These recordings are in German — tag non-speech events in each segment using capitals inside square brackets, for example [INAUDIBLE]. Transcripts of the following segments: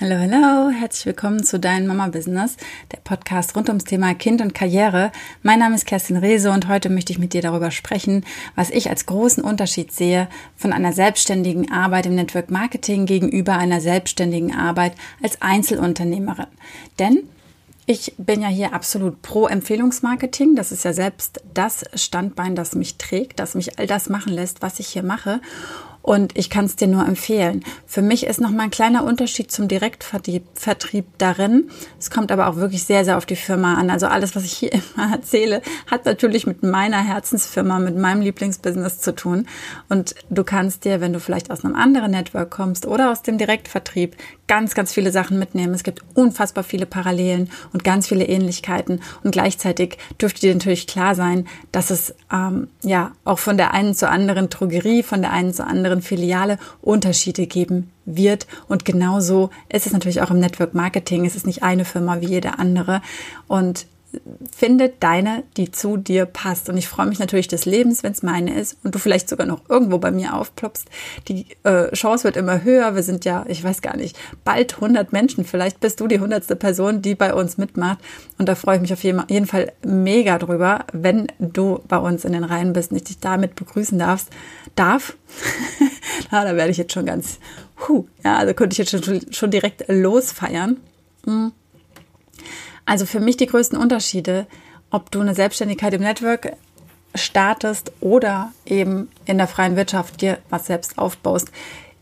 Hallo, hallo, herzlich willkommen zu Dein Mama Business, der Podcast rund ums Thema Kind und Karriere. Mein Name ist Kerstin Rehse und heute möchte ich mit dir darüber sprechen, was ich als großen Unterschied sehe von einer selbstständigen Arbeit im Network Marketing gegenüber einer selbstständigen Arbeit als Einzelunternehmerin. Denn ich bin ja hier absolut pro Empfehlungsmarketing. Das ist ja selbst das Standbein, das mich trägt, das mich all das machen lässt, was ich hier mache. Und ich kann es dir nur empfehlen. Für mich ist noch mal ein kleiner Unterschied zum Direktvertrieb darin. Es kommt aber auch wirklich sehr, sehr auf die Firma an. Also alles, was ich hier [LAUGHS] immer erzähle, hat natürlich mit meiner Herzensfirma, mit meinem Lieblingsbusiness zu tun. Und du kannst dir, wenn du vielleicht aus einem anderen Network kommst oder aus dem Direktvertrieb, ganz, ganz viele Sachen mitnehmen. Es gibt unfassbar viele Parallelen und ganz viele Ähnlichkeiten. Und gleichzeitig dürfte dir natürlich klar sein, dass es ähm, ja auch von der einen zur anderen Drogerie, von der einen zur anderen Filiale Unterschiede geben wird. Und genauso ist es natürlich auch im Network Marketing. Es ist nicht eine Firma wie jede andere. Und finde deine, die zu dir passt. Und ich freue mich natürlich des Lebens, wenn es meine ist und du vielleicht sogar noch irgendwo bei mir aufploppst. Die äh, Chance wird immer höher. Wir sind ja, ich weiß gar nicht, bald 100 Menschen. Vielleicht bist du die hundertste Person, die bei uns mitmacht. Und da freue ich mich auf jeden Fall mega drüber, wenn du bei uns in den Reihen bist und ich dich damit begrüßen darfst. Darf? [LAUGHS] ja, da werde ich jetzt schon ganz, huh, ja, also könnte ich jetzt schon, schon direkt losfeiern. Mhm. Also für mich die größten Unterschiede, ob du eine Selbstständigkeit im Network startest oder eben in der freien Wirtschaft dir was selbst aufbaust,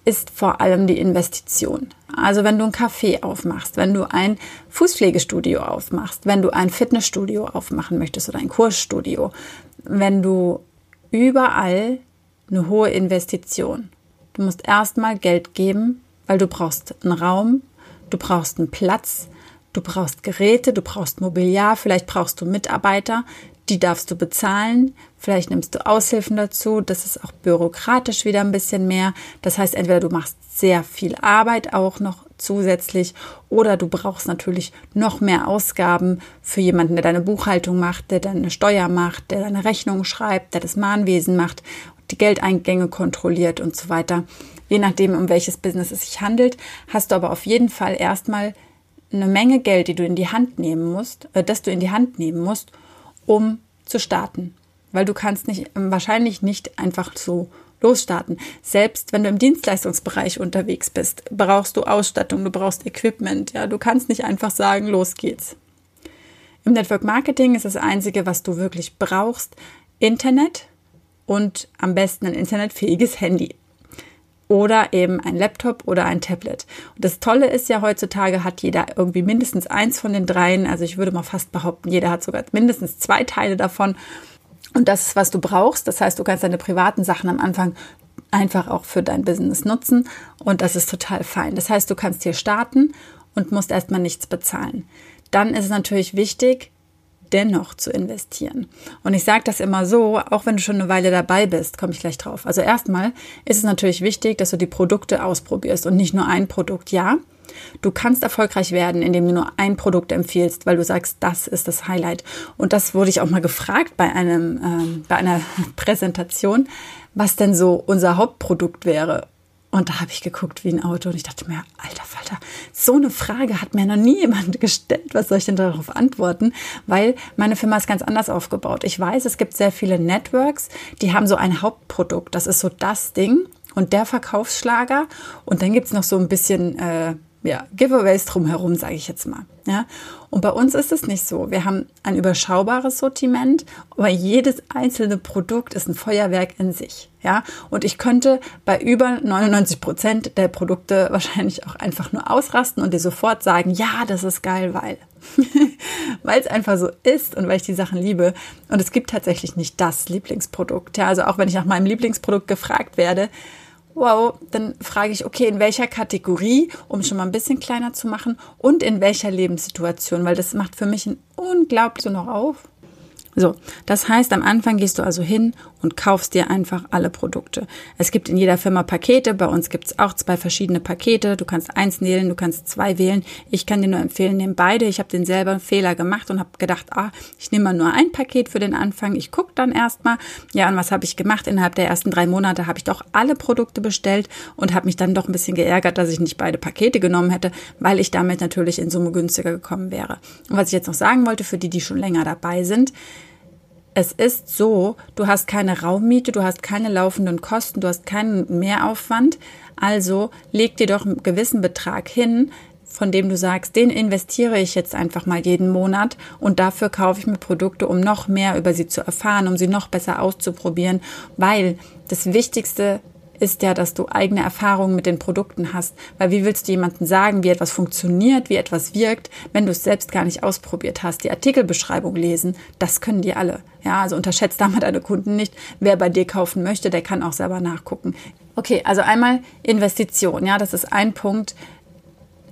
ist vor allem die Investition. Also wenn du ein Café aufmachst, wenn du ein Fußpflegestudio aufmachst, wenn du ein Fitnessstudio aufmachen möchtest oder ein Kursstudio, wenn du überall eine hohe Investition. Du musst erstmal Geld geben, weil du brauchst einen Raum, du brauchst einen Platz, Du brauchst Geräte, du brauchst Mobiliar, vielleicht brauchst du Mitarbeiter, die darfst du bezahlen. Vielleicht nimmst du Aushilfen dazu. Das ist auch bürokratisch wieder ein bisschen mehr. Das heißt, entweder du machst sehr viel Arbeit auch noch zusätzlich oder du brauchst natürlich noch mehr Ausgaben für jemanden, der deine Buchhaltung macht, der deine Steuer macht, der deine Rechnung schreibt, der das Mahnwesen macht, die Geldeingänge kontrolliert und so weiter. Je nachdem, um welches Business es sich handelt, hast du aber auf jeden Fall erstmal eine Menge Geld, die du in die Hand nehmen musst, äh, das du in die Hand nehmen musst, um zu starten. Weil du kannst nicht, wahrscheinlich nicht einfach so losstarten. Selbst wenn du im Dienstleistungsbereich unterwegs bist, brauchst du Ausstattung, du brauchst Equipment, ja, du kannst nicht einfach sagen, los geht's. Im Network Marketing ist das einzige, was du wirklich brauchst, Internet und am besten ein internetfähiges Handy oder eben ein Laptop oder ein Tablet. Und das Tolle ist ja, heutzutage hat jeder irgendwie mindestens eins von den dreien. Also ich würde mal fast behaupten, jeder hat sogar mindestens zwei Teile davon. Und das ist, was du brauchst. Das heißt, du kannst deine privaten Sachen am Anfang einfach auch für dein Business nutzen. Und das ist total fein. Das heißt, du kannst hier starten und musst erstmal nichts bezahlen. Dann ist es natürlich wichtig, dennoch zu investieren. Und ich sage das immer so, auch wenn du schon eine Weile dabei bist, komme ich gleich drauf. Also erstmal ist es natürlich wichtig, dass du die Produkte ausprobierst und nicht nur ein Produkt. Ja, Du kannst erfolgreich werden, indem du nur ein Produkt empfiehlst, weil du sagst, das ist das Highlight. Und das wurde ich auch mal gefragt bei einem, ähm, bei einer [LAUGHS] Präsentation, was denn so unser Hauptprodukt wäre. Und da habe ich geguckt wie ein Auto und ich dachte mir, alter Falter, so eine Frage hat mir noch nie jemand [LAUGHS] gestellt. Was soll ich denn darauf antworten? Weil meine Firma ist ganz anders aufgebaut. Ich weiß, es gibt sehr viele Networks, die haben so ein Hauptprodukt. Das ist so das Ding und der Verkaufsschlager. Und dann gibt's noch so ein bisschen äh, ja, Giveaways drumherum, sage ich jetzt mal. Ja? Und bei uns ist es nicht so. Wir haben ein überschaubares Sortiment, aber jedes einzelne Produkt ist ein Feuerwerk in sich. Ja? Und ich könnte bei über 99 Prozent der Produkte [LAUGHS] wahrscheinlich auch einfach nur ausrasten und dir sofort sagen, ja, das ist geil, weil. [LAUGHS] weil es einfach so ist und weil ich die Sachen liebe. Und es gibt tatsächlich nicht das Lieblingsprodukt. Ja? Also auch wenn ich nach meinem Lieblingsprodukt gefragt werde, wow, dann frage ich, okay, in welcher Kategorie, um schon mal ein bisschen kleiner zu machen und in welcher Lebenssituation, weil das macht für mich ein unglaublich so noch auf. So, das heißt, am Anfang gehst du also hin und kaufst dir einfach alle Produkte. Es gibt in jeder Firma Pakete, bei uns gibt es auch zwei verschiedene Pakete. Du kannst eins wählen, du kannst zwei wählen. Ich kann dir nur empfehlen, nimm beide. Ich habe den selber Fehler gemacht und habe gedacht, ah, ich nehme mal nur ein Paket für den Anfang. Ich gucke dann erstmal. Ja, und was habe ich gemacht? Innerhalb der ersten drei Monate habe ich doch alle Produkte bestellt und habe mich dann doch ein bisschen geärgert, dass ich nicht beide Pakete genommen hätte, weil ich damit natürlich in Summe günstiger gekommen wäre. Und was ich jetzt noch sagen wollte, für die, die schon länger dabei sind, es ist so, du hast keine Raummiete, du hast keine laufenden Kosten, du hast keinen Mehraufwand. Also leg dir doch einen gewissen Betrag hin, von dem du sagst, den investiere ich jetzt einfach mal jeden Monat und dafür kaufe ich mir Produkte, um noch mehr über sie zu erfahren, um sie noch besser auszuprobieren, weil das Wichtigste ist ja, dass du eigene Erfahrungen mit den Produkten hast. Weil wie willst du jemandem sagen, wie etwas funktioniert, wie etwas wirkt, wenn du es selbst gar nicht ausprobiert hast? Die Artikelbeschreibung lesen, das können die alle. Ja, also unterschätzt damit deine Kunden nicht. Wer bei dir kaufen möchte, der kann auch selber nachgucken. Okay, also einmal Investition. Ja, das ist ein Punkt,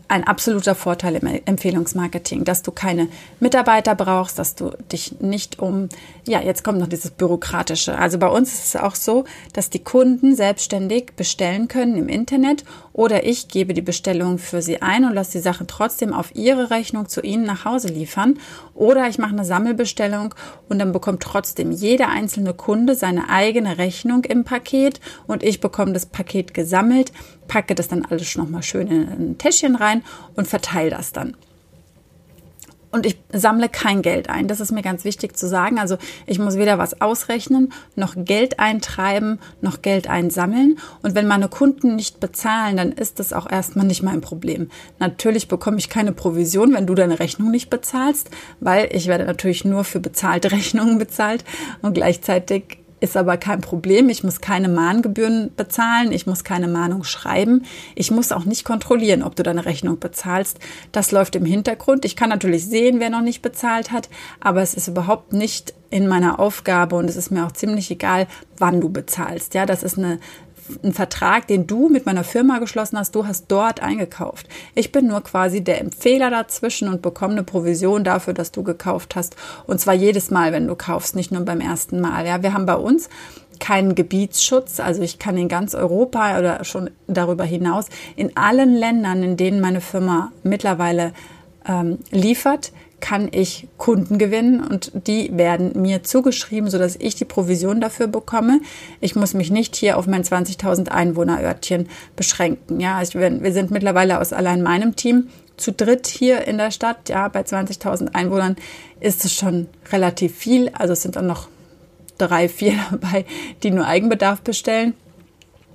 ein absoluter Vorteil im Empfehlungsmarketing, dass du keine Mitarbeiter brauchst, dass du dich nicht um, ja, jetzt kommt noch dieses Bürokratische. Also bei uns ist es auch so, dass die Kunden selbstständig bestellen können im Internet oder ich gebe die Bestellung für sie ein und lasse die Sachen trotzdem auf ihre Rechnung zu ihnen nach Hause liefern. Oder ich mache eine Sammelbestellung und dann bekommt trotzdem jeder einzelne Kunde seine eigene Rechnung im Paket und ich bekomme das Paket gesammelt packe das dann alles nochmal schön in ein Täschchen rein und verteile das dann. Und ich sammle kein Geld ein. Das ist mir ganz wichtig zu sagen. Also ich muss weder was ausrechnen, noch Geld eintreiben, noch Geld einsammeln. Und wenn meine Kunden nicht bezahlen, dann ist das auch erstmal nicht mein Problem. Natürlich bekomme ich keine Provision, wenn du deine Rechnung nicht bezahlst, weil ich werde natürlich nur für bezahlte [LAUGHS] Rechnungen bezahlt und gleichzeitig ist aber kein Problem. Ich muss keine Mahngebühren bezahlen. Ich muss keine Mahnung schreiben. Ich muss auch nicht kontrollieren, ob du deine Rechnung bezahlst. Das läuft im Hintergrund. Ich kann natürlich sehen, wer noch nicht bezahlt hat, aber es ist überhaupt nicht in meiner Aufgabe und es ist mir auch ziemlich egal, wann du bezahlst. Ja, das ist eine ein Vertrag, den du mit meiner Firma geschlossen hast, du hast dort eingekauft. Ich bin nur quasi der Empfehler dazwischen und bekomme eine Provision dafür, dass du gekauft hast. Und zwar jedes Mal, wenn du kaufst, nicht nur beim ersten Mal. Ja, wir haben bei uns keinen Gebietsschutz. Also ich kann in ganz Europa oder schon darüber hinaus in allen Ländern, in denen meine Firma mittlerweile ähm, liefert, kann ich Kunden gewinnen und die werden mir zugeschrieben, sodass ich die Provision dafür bekomme. Ich muss mich nicht hier auf mein 20.000 Einwohnerörtchen beschränken. Ja, also wir sind mittlerweile aus allein meinem Team zu dritt hier in der Stadt. Ja, bei 20.000 Einwohnern ist es schon relativ viel. Also es sind dann noch drei, vier [LAUGHS] dabei, die nur Eigenbedarf bestellen.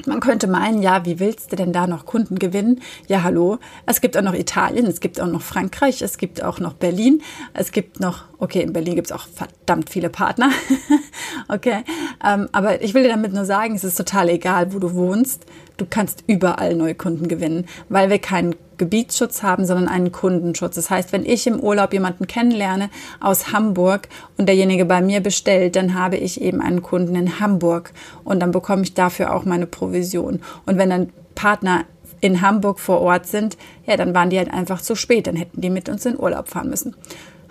Man könnte meinen, ja, wie willst du denn da noch Kunden gewinnen? Ja, hallo, es gibt auch noch Italien, es gibt auch noch Frankreich, es gibt auch noch Berlin, es gibt noch, okay, in Berlin gibt es auch verdammt viele Partner, [LAUGHS] okay, ähm, aber ich will dir damit nur sagen, es ist total egal, wo du wohnst, du kannst überall neue Kunden gewinnen, weil wir keinen Gebietsschutz haben, sondern einen Kundenschutz. Das heißt, wenn ich im Urlaub jemanden kennenlerne aus Hamburg und derjenige bei mir bestellt, dann habe ich eben einen Kunden in Hamburg und dann bekomme ich dafür auch meine Provision. Und wenn dann Partner in Hamburg vor Ort sind, ja, dann waren die halt einfach zu spät, dann hätten die mit uns in Urlaub fahren müssen.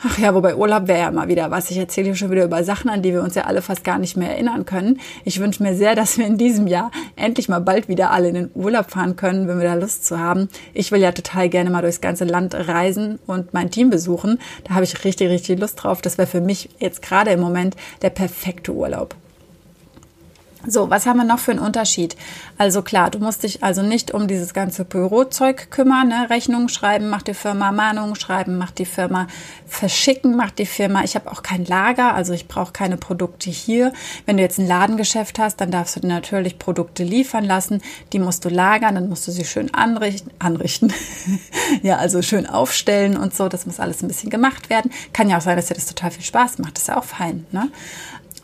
Ach ja, wobei Urlaub wäre ja mal wieder was. Ich erzähle hier schon wieder über Sachen, an die wir uns ja alle fast gar nicht mehr erinnern können. Ich wünsche mir sehr, dass wir in diesem Jahr endlich mal bald wieder alle in den Urlaub fahren können, wenn wir da Lust zu haben. Ich will ja total gerne mal durchs ganze Land reisen und mein Team besuchen. Da habe ich richtig, richtig Lust drauf. Das wäre für mich jetzt gerade im Moment der perfekte Urlaub. So, was haben wir noch für einen Unterschied? Also klar, du musst dich also nicht um dieses ganze Bürozeug kümmern, ne? Rechnungen schreiben, macht die Firma Mahnungen schreiben, macht die Firma verschicken, macht die Firma. Ich habe auch kein Lager, also ich brauche keine Produkte hier. Wenn du jetzt ein Ladengeschäft hast, dann darfst du dir natürlich Produkte liefern lassen. Die musst du lagern, dann musst du sie schön anrichten, anrichten. [LAUGHS] ja, also schön aufstellen und so. Das muss alles ein bisschen gemacht werden. Kann ja auch sein, dass dir das total viel Spaß macht. Das ist ja auch fein. Ne?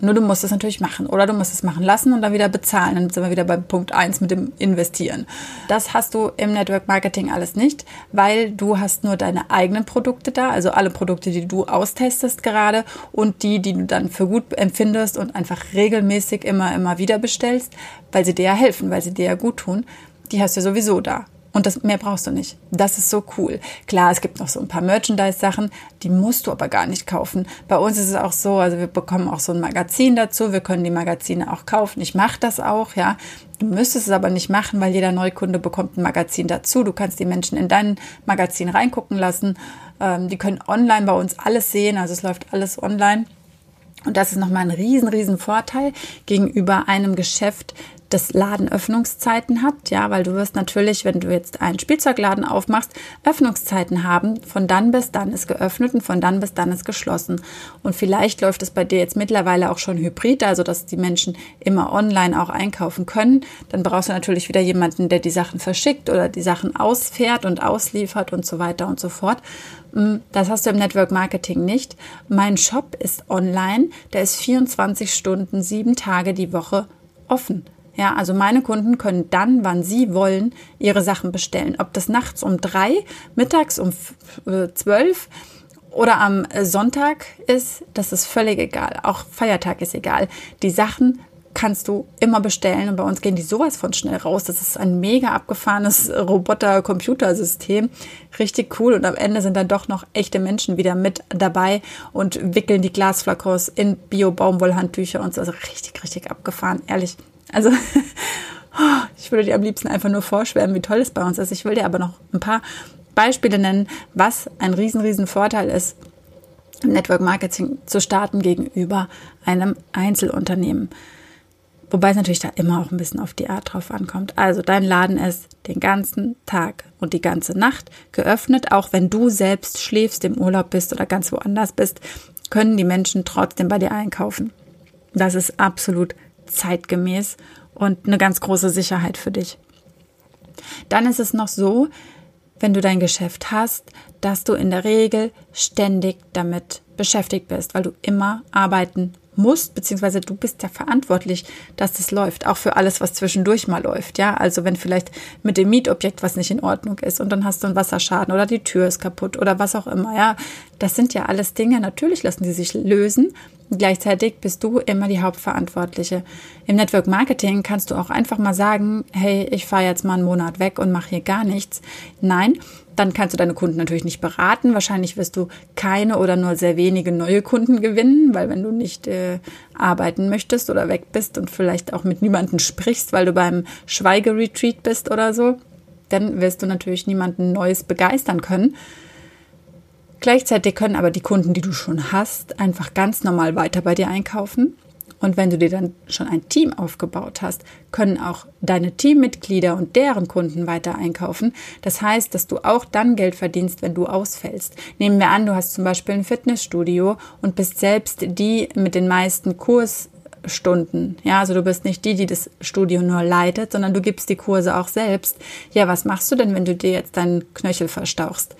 Nur du musst es natürlich machen oder du musst es machen lassen und dann wieder bezahlen. Dann sind wir wieder beim Punkt 1 mit dem Investieren. Das hast du im Network Marketing alles nicht, weil du hast nur deine eigenen Produkte da, also alle Produkte, die du austestest gerade und die, die du dann für gut empfindest und einfach regelmäßig immer, immer wieder bestellst, weil sie dir ja helfen, weil sie dir ja gut tun, die hast du sowieso da. Und das mehr brauchst du nicht. Das ist so cool. Klar, es gibt noch so ein paar Merchandise-Sachen, die musst du aber gar nicht kaufen. Bei uns ist es auch so, also wir bekommen auch so ein Magazin dazu. Wir können die Magazine auch kaufen. Ich mache das auch, ja. Du müsstest es aber nicht machen, weil jeder Neukunde bekommt ein Magazin dazu. Du kannst die Menschen in dein Magazin reingucken lassen. Ähm, die können online bei uns alles sehen. Also es läuft alles online. Und das ist nochmal ein riesen, riesen Vorteil gegenüber einem Geschäft, das Ladenöffnungszeiten hat, ja, weil du wirst natürlich, wenn du jetzt einen Spielzeugladen aufmachst, Öffnungszeiten haben. Von dann bis dann ist geöffnet und von dann bis dann ist geschlossen. Und vielleicht läuft es bei dir jetzt mittlerweile auch schon hybrid, also dass die Menschen immer online auch einkaufen können. Dann brauchst du natürlich wieder jemanden, der die Sachen verschickt oder die Sachen ausfährt und ausliefert und so weiter und so fort. Mm, das hast du im Network Marketing nicht. Mein Shop ist online, der ist 24 Stunden, sieben Tage die Woche offen. Ja, also meine Kunden können dann, wann sie wollen, ihre Sachen bestellen. Ob das nachts um drei, mittags um äh, zwölf oder am äh, Sonntag ist, das ist völlig egal. Auch Feiertag ist egal. Die Sachen kannst du immer bestellen und bei uns gehen die sowas von schnell raus. Das ist ein mega abgefahrenes Roboter-Computersystem. Richtig cool und am Ende sind dann doch noch echte Menschen wieder mit dabei und wickeln die Glasflakons in Bio-Baumwollhandtücher und so. Also richtig, richtig abgefahren, ehrlich. Also [LAUGHS] ich würde dir am liebsten einfach nur vorschwärmen, wie toll es bei uns ist. Ich will dir aber noch ein paar Beispiele nennen, was ein riesen, riesen Vorteil ist, im Network Marketing zu starten gegenüber einem Einzelunternehmen. Wobei es natürlich da immer auch ein bisschen auf die Art drauf ankommt. Also dein Laden ist den ganzen Tag und die ganze Nacht geöffnet. Auch wenn du selbst schläfst, im Urlaub bist oder ganz woanders bist, können die Menschen trotzdem bei dir einkaufen. Das ist absolut zeitgemäß und eine ganz große Sicherheit für dich. Dann ist es noch so, wenn du dein Geschäft hast, dass du in der Regel ständig damit beschäftigt bist, weil du immer arbeiten musst, beziehungsweise du bist ja verantwortlich, dass das läuft, auch für alles, was zwischendurch mal läuft. Ja, also wenn vielleicht mit dem Mietobjekt was nicht in Ordnung ist und dann hast du einen Wasserschaden oder die Tür ist kaputt oder was auch immer. Ja, das sind ja alles Dinge. Natürlich lassen die sich lösen. Gleichzeitig bist du immer die Hauptverantwortliche. Im Network Marketing kannst du auch einfach mal sagen, hey, ich fahre jetzt mal einen Monat weg und mache hier gar nichts. Nein, dann kannst du deine Kunden natürlich nicht beraten. Wahrscheinlich wirst du keine oder nur sehr wenige neue Kunden gewinnen, weil wenn du nicht äh, arbeiten möchtest oder weg bist und vielleicht auch mit niemandem sprichst, weil du beim Schweigeretreat bist oder so, dann wirst du natürlich niemanden Neues begeistern können. Gleichzeitig können aber die Kunden, die du schon hast, einfach ganz normal weiter bei dir einkaufen und wenn du dir dann schon ein Team aufgebaut hast, können auch deine Teammitglieder und deren Kunden weiter einkaufen. Das heißt, dass du auch dann Geld verdienst, wenn du ausfällst. Nehmen wir an, du hast zum Beispiel ein Fitnessstudio und bist selbst die mit den meisten Kursstunden. Ja, also du bist nicht die, die das Studio nur leitet, sondern du gibst die Kurse auch selbst. Ja, was machst du denn, wenn du dir jetzt deinen Knöchel verstauchst?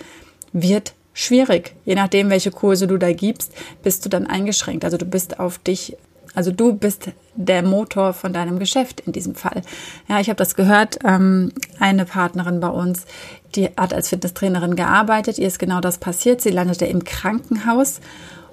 Wird schwierig. Je nachdem, welche Kurse du da gibst, bist du dann eingeschränkt. Also du bist auf dich also du bist der Motor von deinem Geschäft in diesem Fall. Ja, ich habe das gehört. Ähm, eine Partnerin bei uns, die hat als Fitnesstrainerin gearbeitet. Ihr ist genau das passiert. Sie landete im Krankenhaus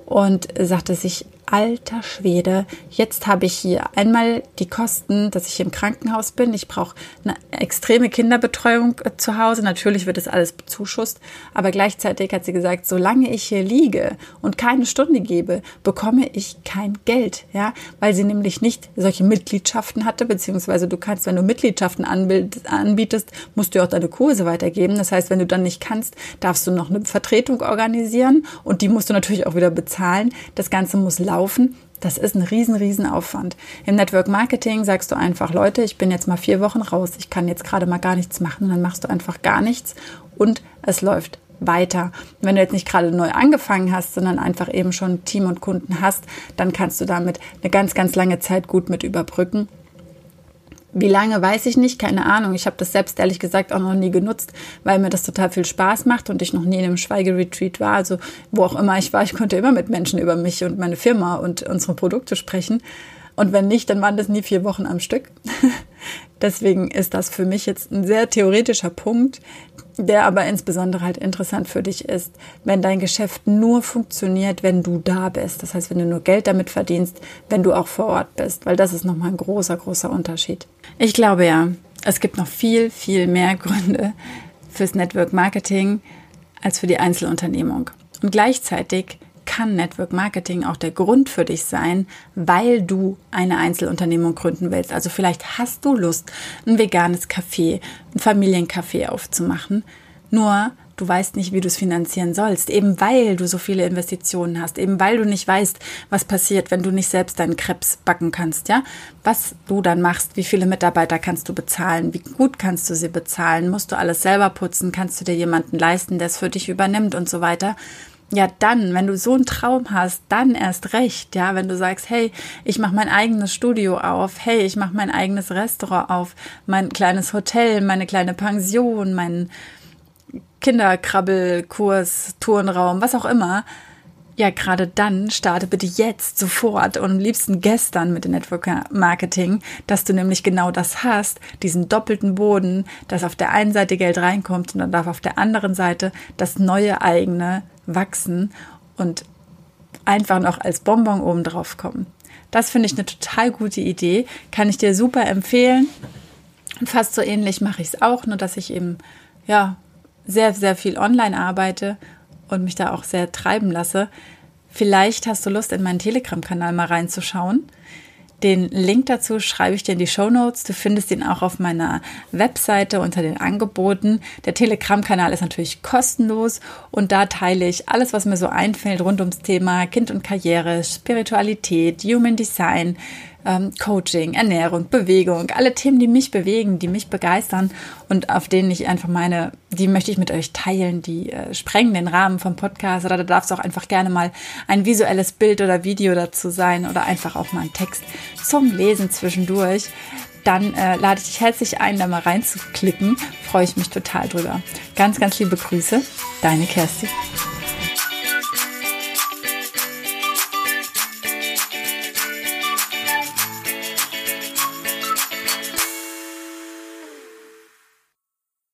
und sagte sich, alter Schwede, jetzt habe ich hier einmal die Kosten, dass ich im Krankenhaus bin. Ich brauche eine extreme Kinderbetreuung äh, zu Hause. Natürlich wird das alles bezuschusst, aber gleichzeitig hat sie gesagt, solange ich hier liege und keine Stunde gebe, bekomme ich kein Geld, ja, weil sie nämlich nicht solche Mitgliedschaften hatte, beziehungsweise du kannst, wenn du Mitgliedschaften anbietest, musst du auch deine Kurse weitergeben. Das heißt, wenn du dann nicht kannst, darfst du noch eine Vertretung organisieren und die musst du natürlich auch wieder bezahlen. Das Ganze muss laufen laufen, das ist ein riesen, riesen Aufwand. Im Network Marketing sagst du einfach, Leute, ich bin jetzt mal vier Wochen raus, ich kann jetzt gerade mal gar nichts machen. Dann machst du einfach gar nichts und es läuft weiter. Wenn du jetzt nicht gerade neu angefangen hast, sondern einfach eben schon Team und Kunden hast, dann kannst du damit eine ganz, ganz lange Zeit gut mit überbrücken wie lange weiß ich nicht, keine Ahnung. Ich habe das selbst ehrlich gesagt auch noch nie genutzt, weil mir das total viel Spaß macht und ich noch nie in einem Schweigeretreat war. Also wo auch immer ich war, ich konnte immer mit Menschen über mich und meine Firma und unsere Produkte sprechen. Und wenn nicht, dann waren das nie vier Wochen am Stück. [LAUGHS] Deswegen ist das für mich jetzt ein sehr theoretischer Punkt, der aber insbesondere halt interessant für dich ist, wenn dein Geschäft nur funktioniert, wenn du da bist. Das heißt, wenn du nur Geld damit verdienst, wenn du auch vor Ort bist, weil das ist nochmal ein großer, großer Unterschied. Ich glaube ja, es gibt noch viel, viel mehr Gründe fürs Network Marketing als für die Einzelunternehmung. Und gleichzeitig kann Network Marketing auch der Grund für dich sein, weil du eine Einzelunternehmung gründen willst. Also vielleicht hast du Lust, ein veganes Café, ein Familiencafé aufzumachen. Nur du weißt nicht, wie du es finanzieren sollst, eben weil du so viele Investitionen hast, eben weil du nicht weißt, was passiert, wenn du nicht selbst deinen Krebs backen kannst, ja? Was du dann machst, wie viele Mitarbeiter kannst du bezahlen, wie gut kannst du sie bezahlen, musst du alles selber putzen, kannst du dir jemanden leisten, der es für dich übernimmt und so weiter. Ja, dann, wenn du so einen Traum hast, dann erst recht, ja, wenn du sagst, hey, ich mache mein eigenes Studio auf, hey, ich mache mein eigenes Restaurant auf, mein kleines Hotel, meine kleine Pension, mein Kinderkrabbelkurs, Turnraum, was auch immer, ja, gerade dann starte bitte jetzt sofort und am liebsten gestern mit dem Network Marketing, dass du nämlich genau das hast, diesen doppelten Boden, dass auf der einen Seite Geld reinkommt und dann darf auf der anderen Seite das neue eigene wachsen und einfach noch als Bonbon oben drauf kommen. Das finde ich eine total gute Idee, kann ich dir super empfehlen. Fast so ähnlich mache ich es auch, nur dass ich eben ja sehr, sehr viel online arbeite und mich da auch sehr treiben lasse. Vielleicht hast du Lust, in meinen Telegram-Kanal mal reinzuschauen. Den Link dazu schreibe ich dir in die Show Notes. Du findest ihn auch auf meiner Webseite unter den Angeboten. Der Telegram-Kanal ist natürlich kostenlos und da teile ich alles, was mir so einfällt rund ums Thema Kind und Karriere, Spiritualität, Human Design, ähm, Coaching, Ernährung, Bewegung, alle Themen, die mich bewegen, die mich begeistern und auf denen ich einfach meine, die möchte ich mit euch teilen, die äh, sprengen den Rahmen vom Podcast oder da darf es auch einfach gerne mal ein visuelles Bild oder Video dazu sein oder einfach auch mal ein Text zum Lesen zwischendurch dann äh, lade ich dich herzlich ein, da mal reinzuklicken. Freue ich mich total drüber. Ganz, ganz liebe Grüße, deine Kerstin.